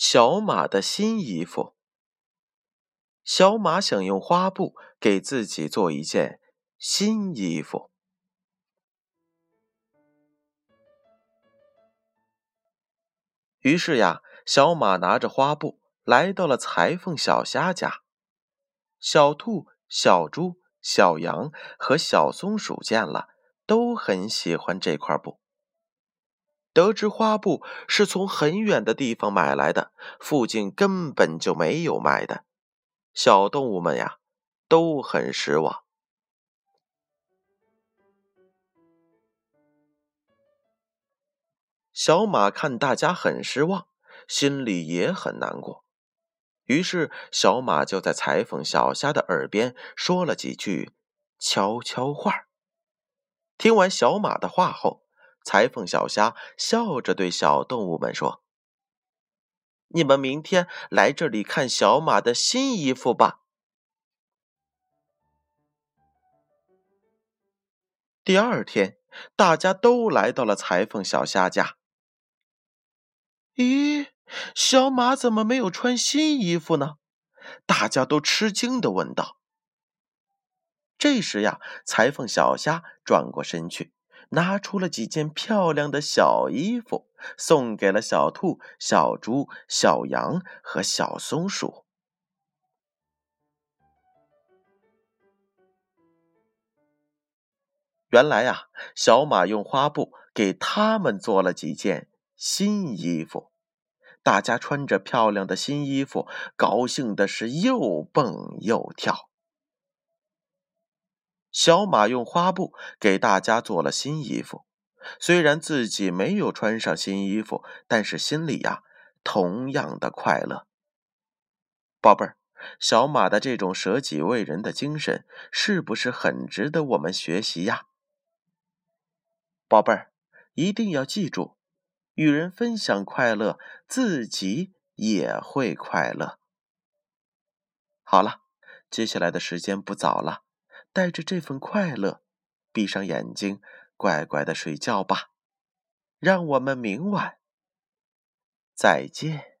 小马的新衣服。小马想用花布给自己做一件新衣服。于是呀，小马拿着花布来到了裁缝小虾家。小兔、小猪、小羊和小松鼠见了，都很喜欢这块布。得知花布是从很远的地方买来的，附近根本就没有卖的，小动物们呀都很失望。小马看大家很失望，心里也很难过，于是小马就在裁缝小虾的耳边说了几句悄悄话。听完小马的话后。裁缝小虾笑着对小动物们说：“你们明天来这里看小马的新衣服吧。”第二天，大家都来到了裁缝小虾家。咦，小马怎么没有穿新衣服呢？大家都吃惊的问道。这时呀，裁缝小虾转过身去。拿出了几件漂亮的小衣服，送给了小兔、小猪、小羊和小松鼠。原来呀，小马用花布给他们做了几件新衣服，大家穿着漂亮的新衣服，高兴的是又蹦又跳。小马用花布给大家做了新衣服，虽然自己没有穿上新衣服，但是心里呀同样的快乐。宝贝儿，小马的这种舍己为人的精神，是不是很值得我们学习呀？宝贝儿，一定要记住，与人分享快乐，自己也会快乐。好了，接下来的时间不早了。带着这份快乐，闭上眼睛，乖乖的睡觉吧。让我们明晚再见。